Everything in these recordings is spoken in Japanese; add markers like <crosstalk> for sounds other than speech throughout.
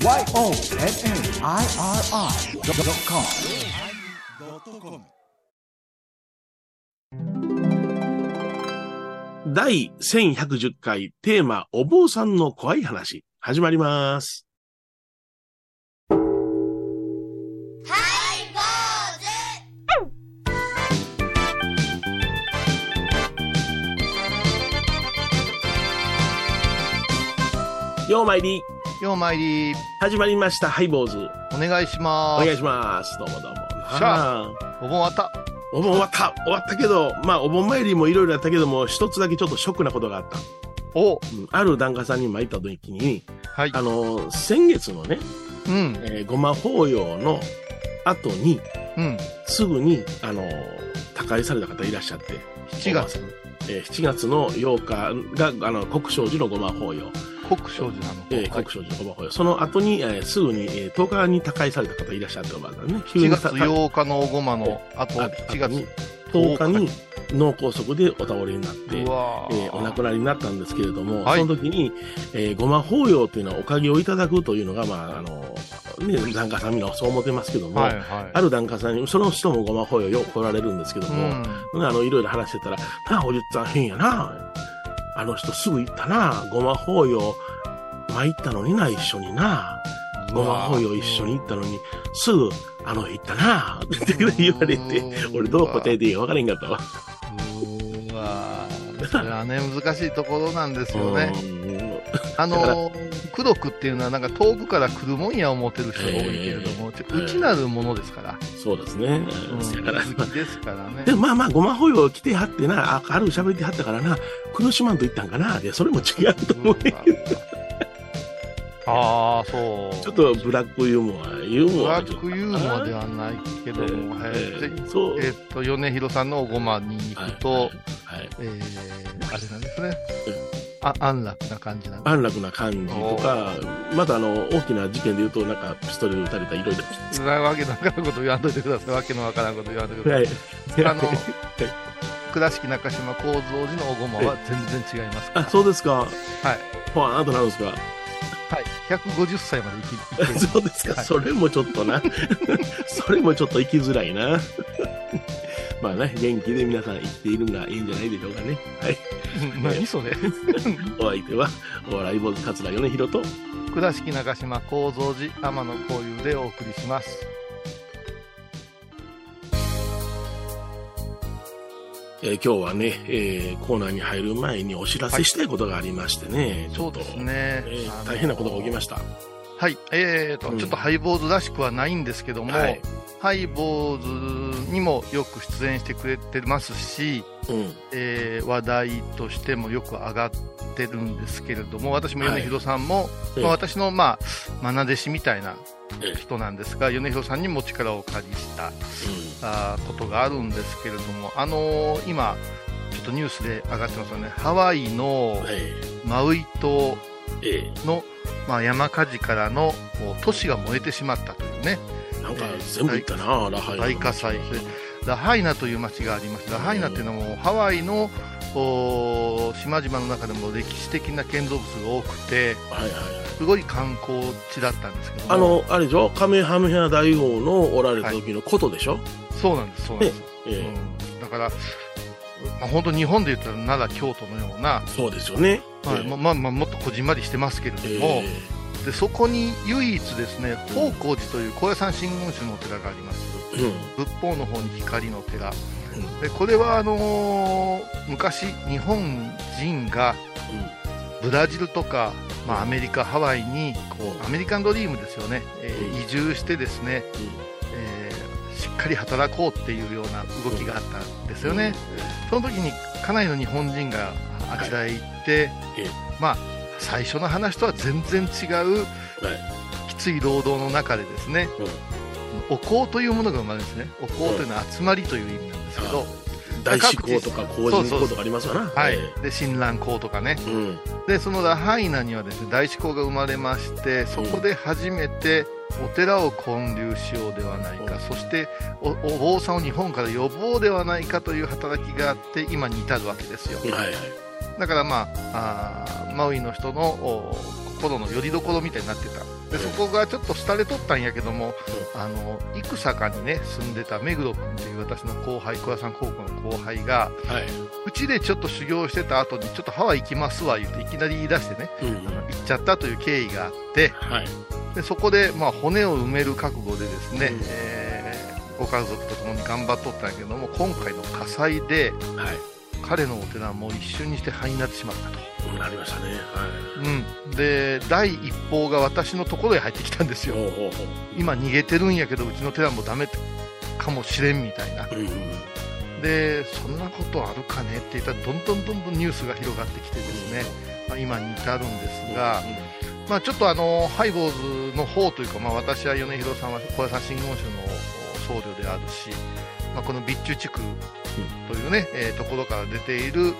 YONNIRI.com 第1110回テーマお坊さんの怖い話。始まります。ようまいり、ようまいり、始まりました、ハイボーズ。お願いしおます。願いします。どうもどうも。しゃあお盆終わった。お盆終わった。終わったけど、まあ、お盆参りもいろいろやったけども、一つだけちょっとショックなことがあった。おうんある檀家さんに参った時に、はい。あの、先月のね、うん。えーごま法要の後に、うん。すぐに、あの、他界された方いらっしゃって。7月。えー7月の8日が、あの、国章寺のごま法要。国章寺なの。え国章寺のごま法要。その後に、えーすぐに、えー10日に他界された方いらっしゃっておばあさんね。急7月にた8日のおごまの後、あ7月。10日に脳梗塞でお倒れになって、えーお亡くなりになったんですけれども、はいその時に、えーごま法要というのはおかげをいただくというのが、まあ、あの、ね、檀家さんみんなそう思ってますけども、はいはい。ある檀家さんに、その人もごま法要よく来られるんですけどうも、ん。あの、いろいろ話してたら、なあ、おじっつぁん変やな。あの人すぐ行ったな。ごま法要、参ったのにな、一緒にな。ごま法要一緒に行ったのに、すぐ、あの、行ったな。って言われて、俺どう答えていいか分からへんかったわ。うわそれはね、難しいところなんですよね。うんあの、功徳っていうのはなんか遠くから来るもんや思ってる人が多いけれども、ちょ内なるものですから。そうですね。うん。だから、ですからね。でもまあまあ、ごま法要来てはってな、あ、ある喋ってはったからな、苦しまんと言ったんかな。いや、それも違うと思うね。ああ、そう。ちょっとブラックユーモア、ユーブモアラックユーモアではないけども、はいえーでそう。えっと、米広さんのおごまに行くと、はいはいえー、あれなんですね。あ、安楽な感じなんで安楽な感じとか、またあの、大きな事件で言うと、なんか、ピストルで撃たれたいろいろ。す。わけのわからんこと言わんといてください。わけのわからんこと言わんといてくだはさい。い。あの、倉敷中島幸三寺のおごまは全然違いますか？ら。あ、そうですか。はい。ほわーんとなるんですか？はい。150歳まで生き、るそうですか。はいそれもちょっとな。<laughs> それもちょっと生きづらいな。まあね、元気で皆さん生きているのがいいんじゃないでしょうかね。はい。うん何それ <laughs> お相手は、お笑い坊主桂米広と、倉敷中島幸三寺天野幸雄でお送りします。えー今日はね、えーコーナーに入る前にお知らせしたいことがありましてね。ちょっとそうですねえー大変なことが起きました。はい。えーと、うんちょっとハイボーズらしくはないんですけども、はい。ハイボーズにもよく出演してくれてますし、うん。えー話題としてもよく上がってるんですけれども、私も米広さんも、ええまあ、私の、まあ、愛弟子みたいなええ人なんですが、米広さんにも力をお借りしたあーことがあるんですけれども、あのー今、ちょっとニュースで上がってますよね、ハワイのうん。はい。マウイ島えの、まあ、山火事からの都市が燃えてしまったというね、か全部言ったな、ラハイナ。大火災でラハイナという町がありまして、ラハイナっていうのはもうハワイのお島々の中でも歴史的な建造物が多くて、はいはいはい。すごい観光地だったんですけども、あの、あれでしょ？カメハメハ大王のおられた時のことでしょ、そうなんです、そうなんです。ええうん、だから、まあ、本当日本で言ったら奈良、京都のような、そうですよね。はい。ええ。ままあまあ、もっとこじんまりしてますけれどえも、えでそこに唯一ですね、宝光寺という高野山真言宗のお寺があります。うん。仏法の方に光の寺。うん。でこれはあのー昔、日本人がブラジルとか、まあ、アメリカ、ハワイにこうアメリカンドリームですよね、えーうん。移住してですね、えーしっかり働こうっていうような動きがあったんですよね、その時にかなりの日本人があちらへ行って、ええ。まあ、最初の話とは全然違うはい。きつい労働の中でですね、お香というものが生まれるんですね、お香というのは集まりという意味なんですけど、大志向とか工人向とかありますよな。はい。え、で親鸞香とかね、えうん。でそのラハイナにはですね大志向が生まれましてそこで初めてお寺を建立しようではないか、そしておお坊さんを日本から呼ぼうではないかという働きがあって今に至るわけですよ。はいはい。だからまあ、あマウイの人のお心の拠り所みたいになってた。で、そこがちょっと廃れとったんやけども、あの、生坂にね、住んでた目黒君っていう私の後輩、桑さん高校の後輩が、はい。うちでちょっと修行してた後に、ちょっとハワイ行きますわ、言っていきなり言い出してね、うん。あの行っちゃったという経緯があって、はい。でそこで、まあ、骨を埋める覚悟でですね、うんえーご家族と共に頑張っとったんやけども、今回の火災で、はい。彼のお寺も一瞬にして灰になってしまったと。うんなりましたね。はうん、で第一報が私のところへ入ってきたんですい。よ。今逃げてるんやけどうちの寺もダメかもしれんみたいなうんうん。でそんなことあるかねって言ったらどんどんどんどんニュースが広がってきてですね、まあ、今に至るんですが、まあ、ちょっとあのハイボーズの方というか、まあ、私は米広さんは小屋さん真言宗の僧侶であるし、まあ、この備中地区というね、えーところから出ている、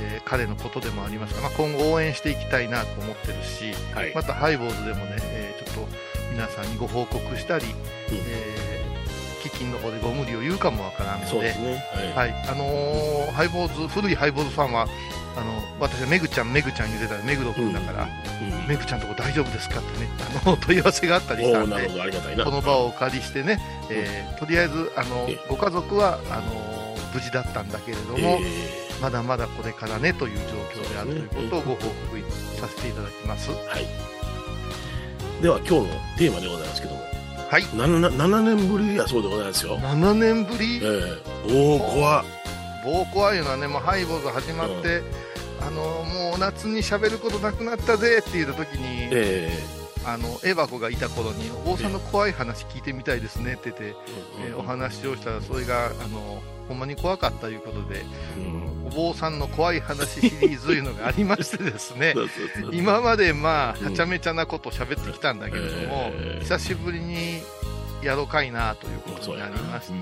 えー彼のことでもありますが、まあ、今後応援していきたいなと思ってるし、はい。またハイボーズでもね、えーちょっと皆さんにご報告したり、えー基金の方でご無理を言うかもわからんので、ですね。はい。はい、あのーハイボーズ、古いハイボーズファンは、あの、私はメグちゃん、メグちゃん言ってたら、メグロ君だから、うん。メグちゃんとこ大丈夫ですかってね、あの、問い合わせがあったりしたんで。この場をお借りしてね、えーとりあえず、あのえ、ご家族は、あのー無事だったんだけれども、えまだまだこれからねという状況であるということをご報告させていただきます。ーはい。では、今日のテーマでございますけども。はい。7, 7年ぶりやそうでございますよ。7年ぶり？ええおお、怖っ。暴行あいうのはね、もうハイボーズ始まって、あのもう夏に喋ることなくなったぜって言った時に、えあのエバコがいた頃にお坊さんの怖い話聞いてみたいですねって言って、ええーお話をしたらそれがあのほんまに怖かったということでうん。お坊さんの怖い話シリーズというのがありましてですね <laughs> 今までまあうん。はちゃめちゃなことを喋ってきたんだけれども、えー久しぶりにやろうかいなということになりまして、う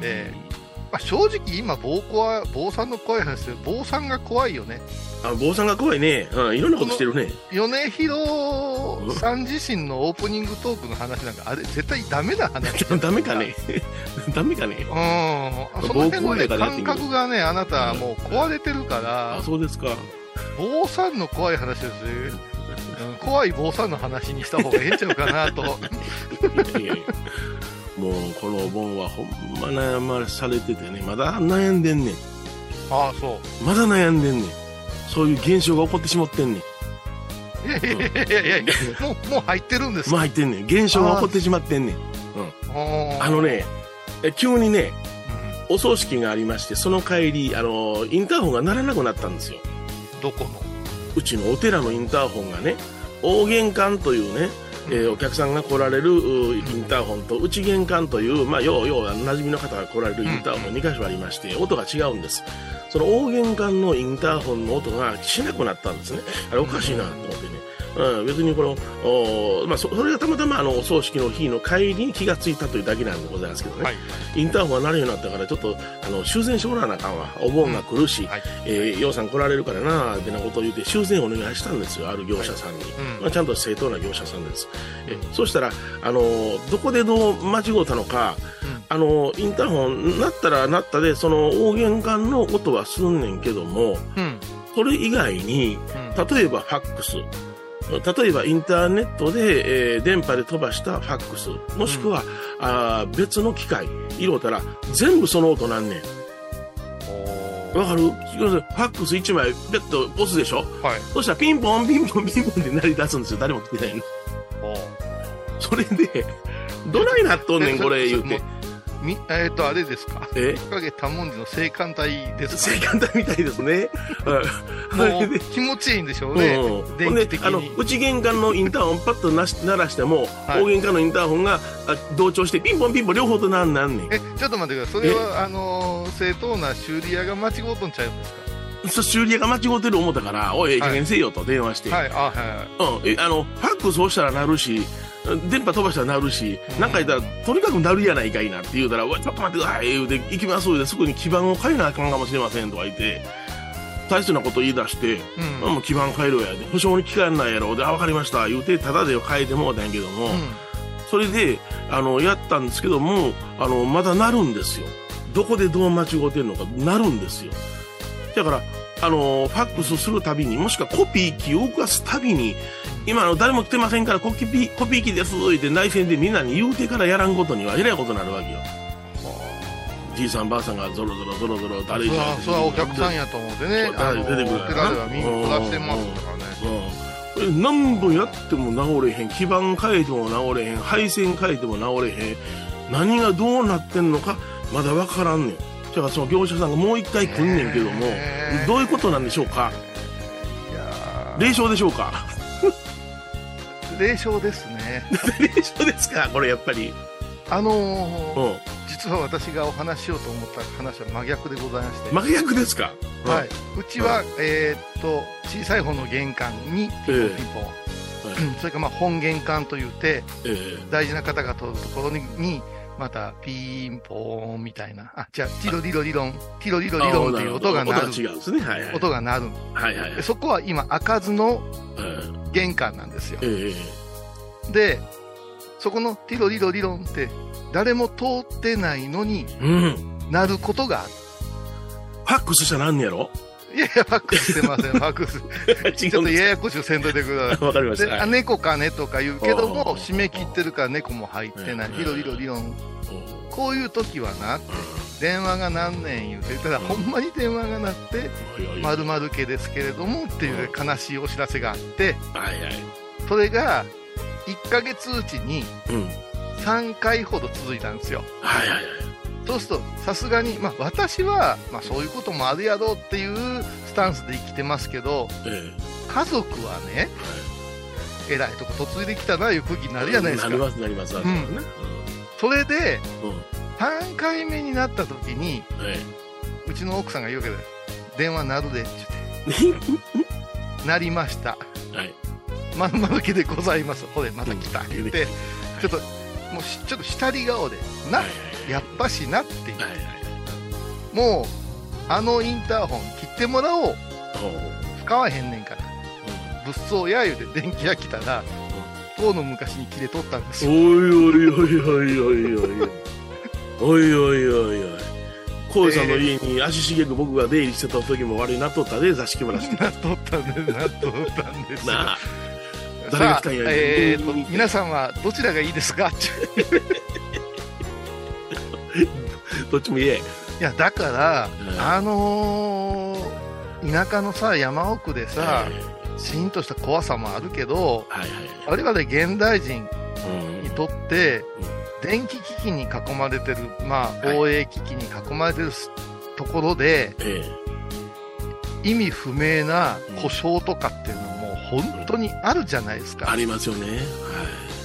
んまあ、正直今坊子は坊さんの怖い話で坊さんが怖いよねあ坊さんが怖いね。うん、いろんなことしてるね。米広さん自身のオープニングトークの話なんかあれ絶対ダメな話 <laughs> ダメかね。<laughs> ダメかね。うん、その辺の、ね、感覚がね、あなたはもう壊れてるからあ、、そうですか。坊さんの怖い話です怖い坊さんの話にした方がええんちゃうかなと、<laughs> いやいやいやもう、このお盆はほんま悩まされててね、まだ悩んでんねん。ああ、そう、まだ悩んでんねん。そういう現象が起こってしまってんねん。いやいやいやいやもうもう入ってるんですか、もう入ってんねん。現象が起こってしまってんねん。ああのね、え急にね、うお葬式がありまして、その帰り、あの、インターホンが鳴らなくなったんですよ。んどこの、うちのお寺のインターホンがね、大玄関というね、えーお客さんが来られるうインターホンと内玄関という、まあ、ようよう馴染みの方が来られるインターホン2箇所ありまして、音が違うんです。その大玄関のインターホンの音がしなくなったんですね。あれおかしいなと思ってね。うん、別にこの、おまあ、そそれがたまたまあのお葬式の日の帰りに気がついたというだけなんでございますけどね。はい、インターホンが鳴るようになったから、ちょっと、あの、修繕してもらわなあかんわ。お盆が来るし、はい、えー、ようさん来られるからなあってなことを言って修繕お願いしたんですよある業者さんに、うん。まあ、ちゃんと正当な業者さんです、えそしたら、あのーどこでどう間違うたのか、うん。あのーインターホンなったらなったでその大玄関の音はすんねんけどもうん、それ以外にうん、例えばファックス例えばインターネットで、えー電波で飛ばしたファックスもしくは、あー別の機械入れたら全部その音なんねん。おわかる？ファックス1枚ペッと押すでしょ？はい、そしたらピンポンピンポンピンポンって鳴り出すんですよ。誰も来てないの。それで、どないなっとんねん、<laughs> これ言うて。みえっ、と、あれですか、え？おかげ多文字の青函隊ですか、正簡単みたいですね。<laughs> もう、気持ちいいんでしょうね、うん、電気的であのに。内玄関のインターホンパッとなし鳴らしても、はい。大玄関のインターホンがあ同調してピンポンピンポン両方となんなんねん。え、ちょっと待ってください。それは、あのー正当な修理屋が間違うとんちゃうんですそ修理屋が間違ってる思ったからおいええ加減せえよと電話して、かはい、あ、はい。うん、えあのファックス押したら鳴るし電波飛ばしたら鳴るし、うんなんか言ったら、とにかく鳴るやないかいなって言うたら、うわちょっと待ってください、言うて、行きますすぐに基板を変えなあかんかもしれませんとか言って、大切なこと言い出して、うん。もう基板変えろやで、保証に期間ないやろ、で、あ、わかりました、言うて、ただで変えてもうたんやけども、それで、あの、やったんですけども、あの、まだ鳴るんですよ。どこでどう間違うてんのか、鳴るんですよ。だから、あの、ファックスするたびに、もしくはコピー機を動かすたびに、今あの、誰も来てませんからコピー、コピー機ですって内戦でみんなに言うてからやらんことにはえらいことになるわけよ。じいさんばあさんがゾロゾロゾロゾロ誰それはそれはお客さんやと思ってね出てくるお寺では見に暮らしてますからねうん。何本やっても治れへん。基盤変えても治れへん。配線変えても治れへん。何がどうなってんのか、まだわからんねん。だからその業者さんがもう一回来んねんけどもどういうことなんでしょうか？いや霊障でしょうか？ー霊障ですね。霊障ですか？これやっぱり。あのーうん。実は私がお話ししようと思った話は真逆でございまして、真逆ですか？はい、うちは、えーっと小さい方の玄関にピンポンピンポン、はい。それからまあ本玄関というてええ。大事な方が通るところににまたピンポーンみたいな。あじゃあティロリロリロン。ティロリロリロンっていう音が鳴る。音が違うんですね。はいはい。音が鳴るはいはいはい。で。そこは今開かずのえ玄関なんですよ。ええでそこのティロリロリロンって誰も通ってないのにえうん。なることがある。ファックスしたらなんねやろ？いやいやファックスしてません <laughs> ファックス違ちょっとややこしくせんといてくださいわかりました。はい猫かねとか言うけども、締め切ってるから猫も入ってない。うんリロリロリロン。うんこういう時はな、電話が何年言うて、ただほんまに電話が鳴って、まるまる家ですけれどもっていう悲しいお知らせがあって、はいはい。それが1ヶ月うちにうん。3回ほど続いたんですよ。はいはいはい。そうすると、さすがに、まあ私は、まあそういうこともあるやろうっていうスタンスで生きてますけど、え家族はね、えらいとこ嫁いできたないう空気になるじゃないですか。なり。ますなります。なります。ねそれで、うん。うん。3回目になった時にえうちの奥さんが言うわけで電話鳴るでって言って。<laughs> 鳴りました。えはい。まるまる家でございます。ほれまた来た。うん。言ってちょっともうしちょっと下り顔で。なはいはいやっぱしなってはいはい。もうあのインターホン切ってもらおう使わへんねんから物騒や言うて電気が来たら当の昔に切れとったんですおいよおいおいおいおいおいおい。おいおいおいおい。コウさんの家に足しげく僕が出入りしてた時も悪いなっとったで、座敷話して。なっとったんですなっとったんですよなあ。誰が来たんやえー皆さんはどちらがいいですか？どっちも言え。いやだから、うん。あのー田舎のさ山奥でさ、えシーンとした怖さもあるけどはいはい。我々現代人うんにとって、電気機器に囲まれてるまあはい。防衛機器に囲まれてるすところでえ意味不明な故障とかっていうのも本当にあるじゃないですか、えありますよね。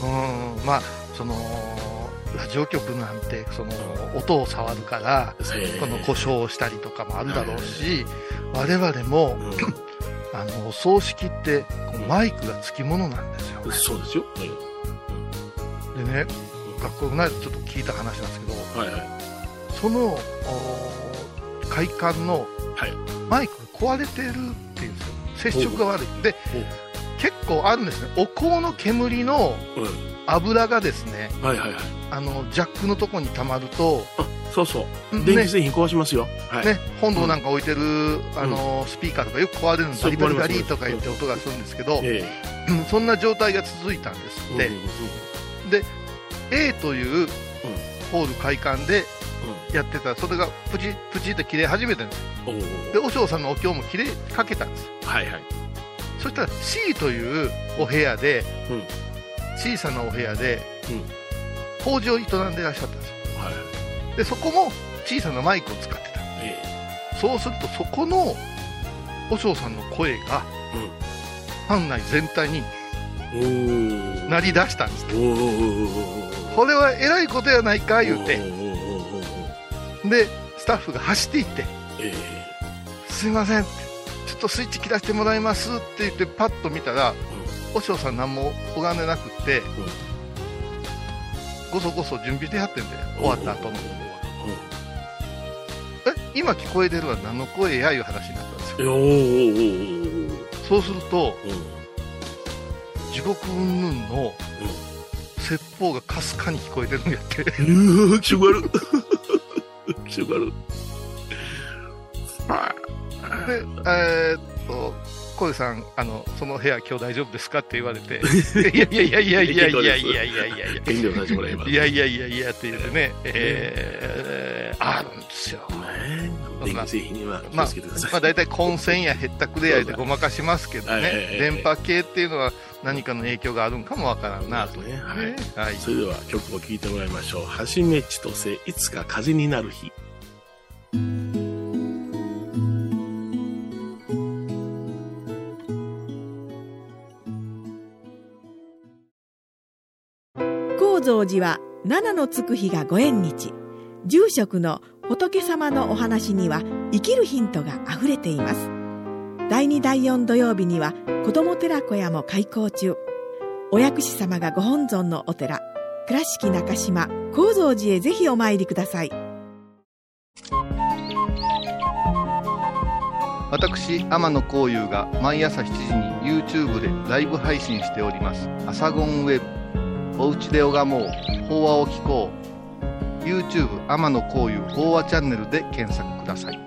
うん。まあそのラジオ局なんてその音を触るからはい。この故障をしたりとかもあるだろうし、我々もうん。あのお葬式ってマイクがつきものなんですよ、そうですよ。でね学校ないとちょっと聞いた話なんですけどはいはい。そのお会館のはい。マイクが壊れてるっていうんですよ。接触が悪い。で結構あるんですね。お香の煙のうん油がですねはいはいはい。あのジャックのとこに溜まると、あ、そうそう。ね。電気製品壊しますよ。はい。ね、本堂なんか置いてる、あのスピーカーとかよく壊れるんですバリバリバリとか言って音がするんですけど、えうんそんな状態が続いたんですえ。って、うんうん A というホール会館でやってた。それがプチプチって切れ始めたんです。で和尚さんのお経も切れかけたんです。はいはい。そしたら C というお部屋で、うん小さなお部屋で、うん。法事を営んでらっしゃったんですよ。はい。でそこも小さなマイクを使ってた。えそうするとそこの和尚さんの声が、館内全体に。鳴り出したんです。これはえらいことやないか言うて。でスタッフが走っていってえ「すいません」って「ちょっとスイッチ切らせてもらいます」って言ってパッと見たら和尚さん何も拝んでなくって、ごそごそ準備してやってんでえ。終わった後のう。んえ今聞こえてるのは何の声やいう話になったんですよ。そうするとうん地獄云々の説法がかすかに聞こえてるんやって。うわ気色悪い。<laughs> 気色悪い。はで、えーっと、小出さん、あの、その部屋今日大丈夫ですかって言われて、いやいやいやいやいやいやいやいやいやいやいや。遠慮させてもらいます。いやいやいやいやって言ってね、えー、あるんですよ。まあ。まあ大体混戦やへったくれやでごまかしますけどはいはいねはい、電波系っていうのは何かの影響があるんかもわからんなと。ねはいねはい。それでは曲を聴いてもらいましょう。はじめちとせ、いつか風になる日。高蔵寺は七のつく日がご縁日住職の仏様のお話には生きるヒントがあふれています第2第4土曜日には子ども寺小屋も開校中お薬師様がご本尊のお寺倉敷中島・高蔵寺へぜひお参りください私、天野幸雄が毎朝7時に YouTube でライブ配信しております。アサゴンウェブ。おうちで拝もう。法話を聞こう。YouTube 天野幸雄法話チャンネルで検索ください。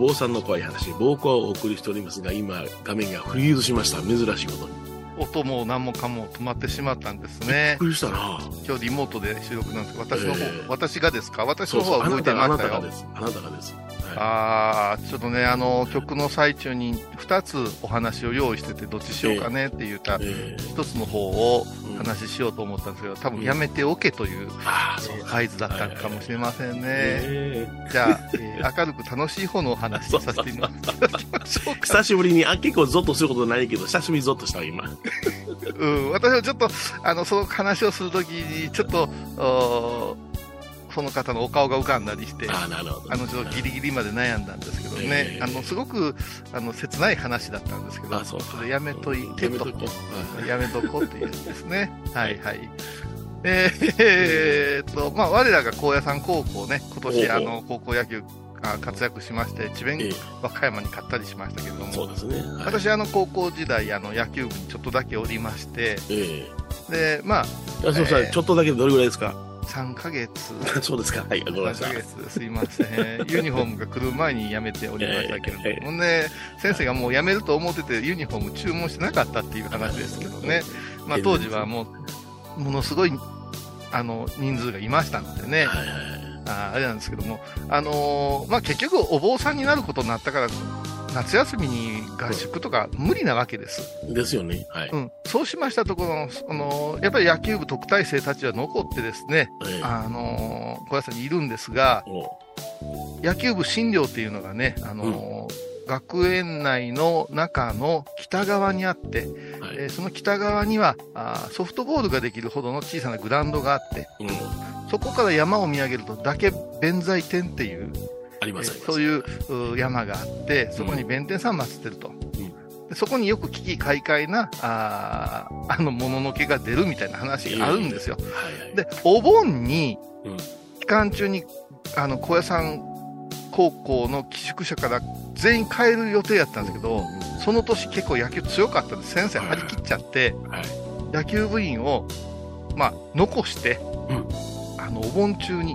坊さんの怖い話、暴行をお送りしておりますが、今、画面がフリーズしました。珍しいことに。音も何もかも止まってしまったんですびっね。くりしたな今日リモートで収録なんですけど、私の方、ええ私がですか？私の方は動いてましたよなたが。です。あなたがです。はいあーちょっとね、あの、曲の最中に2つお話を用意してて、どっちしようかねって言ったえー一つの方をうん話ししようと思ったんですけど、多分やめておけという。合図だったのかもしれませんね。えーじゃあ、えー明るく楽しい方のお話をさせていただきましょうか。久しぶりに、あ、結構ゾッとすることないけど、久しぶりにゾッとしたわ今。うん、私はちょっと、あの、その話をするときに、ちょっと、おーその方のお顔が浮かんだりして、ああ、なるほど。あの、ちょっとギリギリまで悩んだんですけどね、ええ。あの、すごく、あの、切ない話だったんですけど、あそうちょっとやめといてと。やめとこう。っていうやつですね。<laughs> はいはい。えーえーっと、まあ、我らが高野山高校ね、今年、あの、高校野球、あ活躍しまして、智弁ええ。和歌山に勝ったりしましたけれども、そうですね。はい、私、あの、高校時代、あの、野球部にちょっとだけおりまして、えで、まあ、えあそうそう、ええちょっとだけどれぐらいですか？3ヶ月、<laughs> そうですか。はい、ごめんな3さい。ヶ月、すいません。ユニフォームが来る前に辞めておりましたけれどもね、先生がもう辞めると思ってて、ユニフォーム注文してなかったっていう話ですけどね。まあ、当時はもう、ものすごい、あの、人数がいましたのでね、はいはいはい。ああれなんですけども、あのーまあ、結局お坊さんになることになったから、夏休みに合宿とか無理なわけです。ですよね。はい。うん。そうしましたところ、あのーやっぱり野球部特待生たちは残ってですね、ええあのー小屋さんにいるんですが、お野球部診療っていうのがね、あのー学園内の中の北側にあって、はい。えーその北側にはあーソフトボールができるほどの小さなグラウンドがあって、うん。そこから山を見上げると嶽弁財天っていう、えあります、ーそういうう山があって、そこに弁天さん祀ってると。でそこによく危機快快な、あーあの、もののけが出るみたいな話があるんですよ。はいはい。で、お盆にうん、期間中に、あの、高野山高校の寄宿舎から全員帰る予定やったんですけど、その年結構野球強かったんで、先生張り切っちゃって、はい。野球部員を、まあ、残して、うんあの、お盆中に、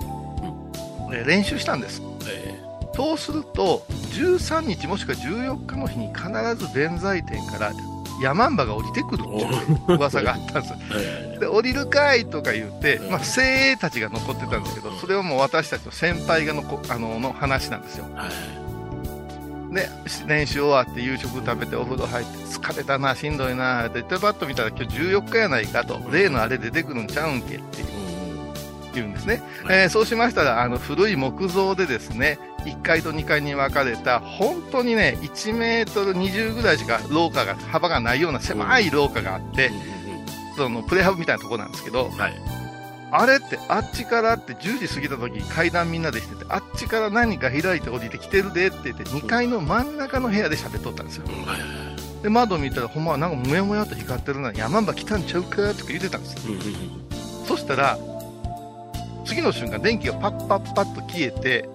え練習したんです。えそうすると、13日もしくは14日の日に必ず弁財天から山んばが降りてくるっていう噂があったんです。えはいはいで、降りるかいとか言ってう、んまあ、精鋭たちが残ってたんですけど、それはもう私たちの先輩がのこあのの話なんですよ。はい。で、練習終わって夕食食べてお風呂入って、疲れたな、しんどいな、って言ってパッと見たら今日14日やないかと、例のあれ出てくるんちゃうんけって言うんですね。はい。えーそうしましたら、あの、古い木造でですね、1階と2階に分かれた、本当にね、1メートル20ぐらいしか廊下が、幅がないような狭い廊下があって、その、プレハブみたいなとこなんですけど、はい。あれって、あっちからって10時過ぎた時に階段みんなでしてて、あっちから何か開いて降りてきてるでって言って、2階の真ん中の部屋で喋っとったんですよ。で窓見たらほんまはなんかもやもやと光ってるな山んば来たんちゃうかとか言ってたんですよ。そしたら次の瞬間電気がパッパッパッと消えて。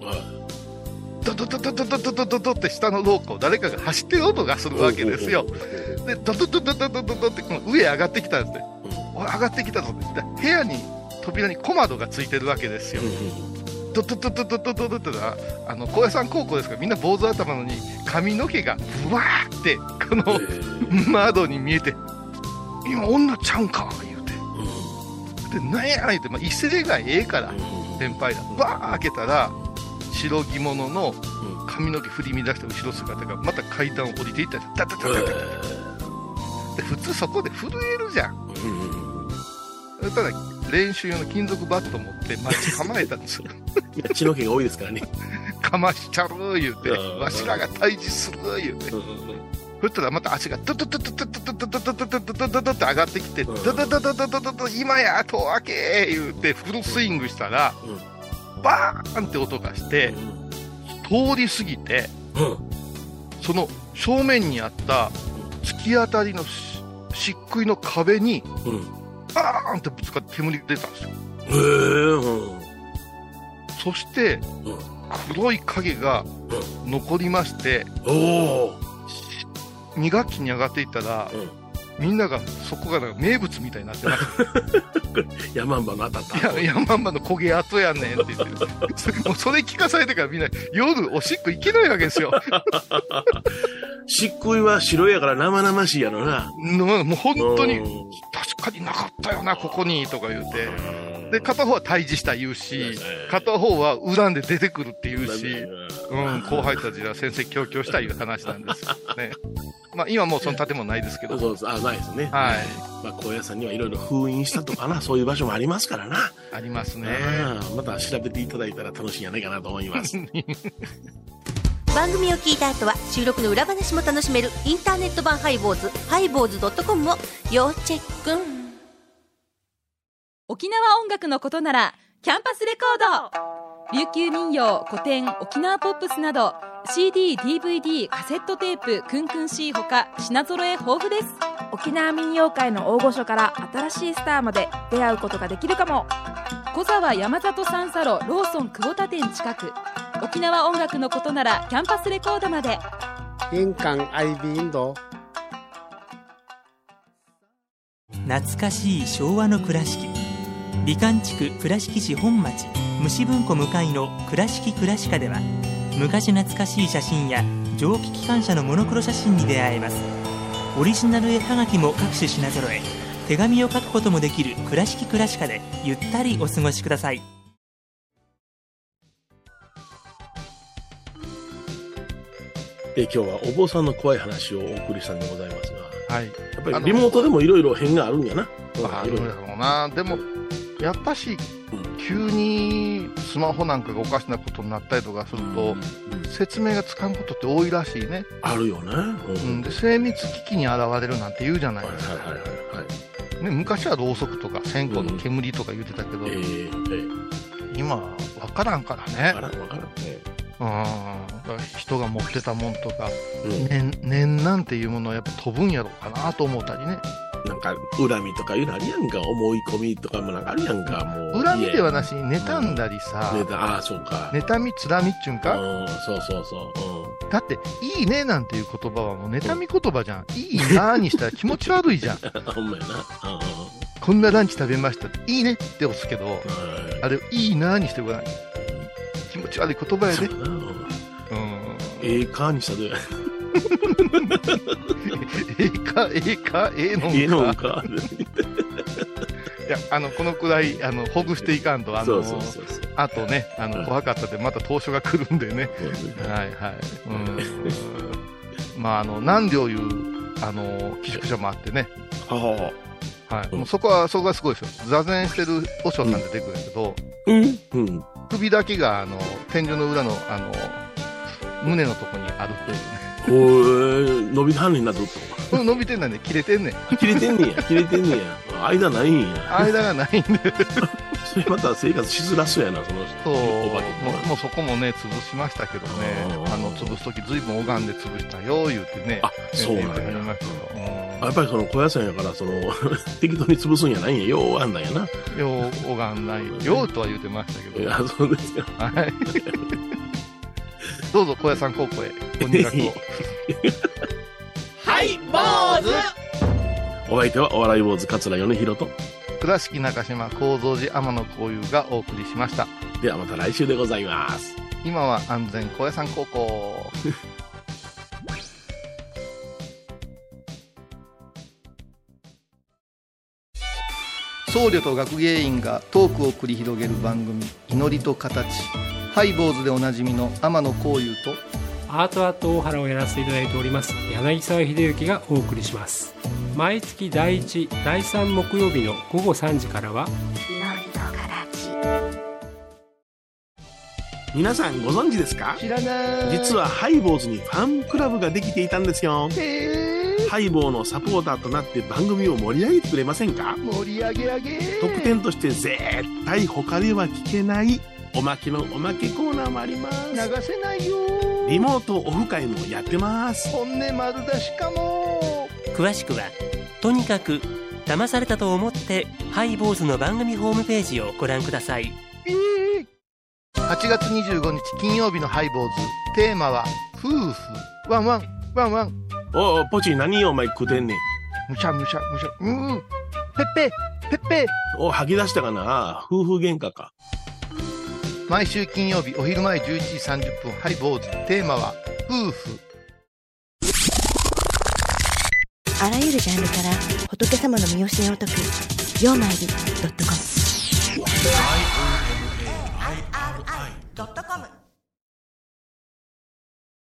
ドドドドドドドドドドって下の廊下を誰かが走ってる音がするわけですよ。でドドドドドドドドってこの上へ上がってきたんですね。上がってきたぞって。で部屋に扉に小窓がついてるわけですよ。ドドドドドドドドってなあの高野山高校ですからみんな坊主頭なのに髪の毛がブワーってこの窓に見えて今女ちゃうんかでなんや言うて、まあ、一世代がええから先輩だバー開けたら白着物の髪の毛振り乱した後ろ姿がまた階段を降りていったんですダダダダダダで普通そこで震えるじゃんただ練習用の金属バット持って待ち構えたんですよいや血の気が多いですからね。かましちゃる言うてうんわしらが退治する言うてそしたらまた足がドドドドドドドドドドドドドドドって上がってきてドドドドドドドド今や戸開け言うてフルスイングしたらバーンって音がして通り過ぎて。その正面にあった突き当たりの漆喰の壁に。バーンってぶつかって煙が出たんですよへえ、うん。そして。黒い影が残りましておお。2学期に上がっていったらうん。みんながそこがなんか名物みたいになってましヤマンバの当たった。いや、ヤンマンマの焦げ跡やねんって言ってる。<laughs> それもうそれ聞かされてからみんな夜おしっこ行けないわけですよ。<laughs> 漆喰は白やから生々しいやろな。もう本当にうん確かになかったよな、ここにとか言うて。うんで、片方は退治した言うし、片方は恨んで出てくるって言うし、うん、後輩たちが先生強調したいう話なんですよね。まあ今もうその建物ないですけど。そうそう、あ、ないですね。はい。まあ、高野山にはいろいろ封印したとかな、<laughs> そういう場所もありますからな。ありますね。また調べていただいたら楽しいんじゃないかなと思います。<laughs> 番組を聞いた後は収録の裏話も楽しめるインターネット版ハイボーズハイボーズドットコムを要チェック沖縄音楽のことならキャンパスレコード琉球民謡古典沖縄ポップスなど CDDVD カセットテープクンクン C ほか品揃え豊富です。沖縄民謡界の大御所から新しいスターまで出会うことができるかも。小沢山里三佐路ローソン久保田店近く。沖縄音楽のことならキャンパスレコードまで。印港 IB 印度懐かしい昭和の倉敷。美観地区倉敷市本町虫文庫向かいの「倉敷倉歯科」では昔懐かしい写真や蒸気機関車のモノクロ写真に出会えますオリジナル絵はがきも各種品揃え手紙を書くこともできる「倉敷倉歯科」でゆったりお過ごしくださいで今日はお坊さんの怖い話をお送りしたんでございますが、はい。やっぱりリモートでもいろいろ変があるんやな。あるんいろいろだろうな。でも、やっぱし、急にスマホなんかがおかしなことになったりとかすると、説明がつかんことって多いらしいね。あるよね。ううん、で精密機器に現れるなんて言うじゃないですか。はいはいはいはい。ね、昔はろうそくとか線香の煙とか言ってたけど、えー、え今は分からんからー、ねわ。からんわからん。えうん。だから人が持ってたもんとか、ーうん念、念なんていうものはやっぱ飛ぶんやろうかなと思ったりね。なんか、恨みとかいうのあるやんか。思い込みとかもなんかあるやんか。もう。恨みではななしに妬んだりさ、ネタ、ああ、そうか。妬み、つらみっちゅうんか、うん、そうそうそう。だって、いいねなんていう言葉はもう妬み言葉じゃん。いいなーにしたら気持ち悪いじゃん。うん。ほんまやな。うんうんこんなランチ食べましたって、いいねって押すけど、うん。あれ、いいなーにしてごらん。気持ち悪い言葉やで。そうんうん。ええかにしたで。ええか、ええか、ええのんか。ええのんか。いや、あの、このくらい、あの、ほぐしていかんと、あのそう、そうそうそう。あとね、あの、怖かったで、また当初が来るんでね。はいはい。うん。まあ、あの、何両いう、あの、寄宿舎もあってね。ははい。うんもうそこは、そこがすごいですよ。座禅してる和尚さん出てくるんですけど、あ。うん。うん。首だけが、あの、天井の裏の、あの、胸のとこにあるっていうね。おー、伸び半になっとっこれ伸びてんなんで切れてんねん。た。切れてんねや。切れてんねや。間ないんや。間がないんで。<laughs> それまた生活しづらそうやな、その人。そうお化けもうもうそこもね、潰しましたけどね、あの潰すとき、ずいぶん拝んで潰したよ、言うてね、あそうなんややっぱりその小屋さんやから、その、<laughs> 適当に潰すんやないんや。ようあんなんやな。うんよう拝んない、ようとは言うてましたけど、いや、そうですよ。はい。<laughs> どうぞ、小屋さん高校へ、ご入学を。<laughs> はい坊主お相手はお笑い坊主桂米宏と。倉敷中島幸三寺天野幸雄がお送りしました。ではまた来週でございます。今は安全小屋さん高校。<laughs> 僧侶と学芸員がトークを繰り広げる番組「祈りと形」ハイ坊主でおなじみの天野幸雄とアートアート大原をやらせていただいております柳沢秀幸がお送りします。毎月第1第3木曜日の午後3時からは皆さんご存知ですか？知らない。実はハイボーズにファンクラブができていたんですよ。ハイボーのサポーターとなって番組を盛り上げてくれませんか？盛り上げ上げ。特典として絶対他では聞けないおまけのおまけコーナーもあります。流せないよリモートオフ会もやってます。本音丸出しかも詳しくはとにかく騙されたと思って拝、ボーズの番組ホームページをご覧ください8月25日金曜日のハイボーズテーマは夫婦ワンワンワンワンおお、ポチ何お前食うてんねん。むしゃむしゃむしゃうんうんペッペペッペお吐き出したかな夫婦喧嘩か。毎週金曜日お昼前11時30分ハイボーズ。テーマは夫婦。あらゆるジャンルから仏様の身教えを解く「曜マイルドットコム」「IOMAIRI.com」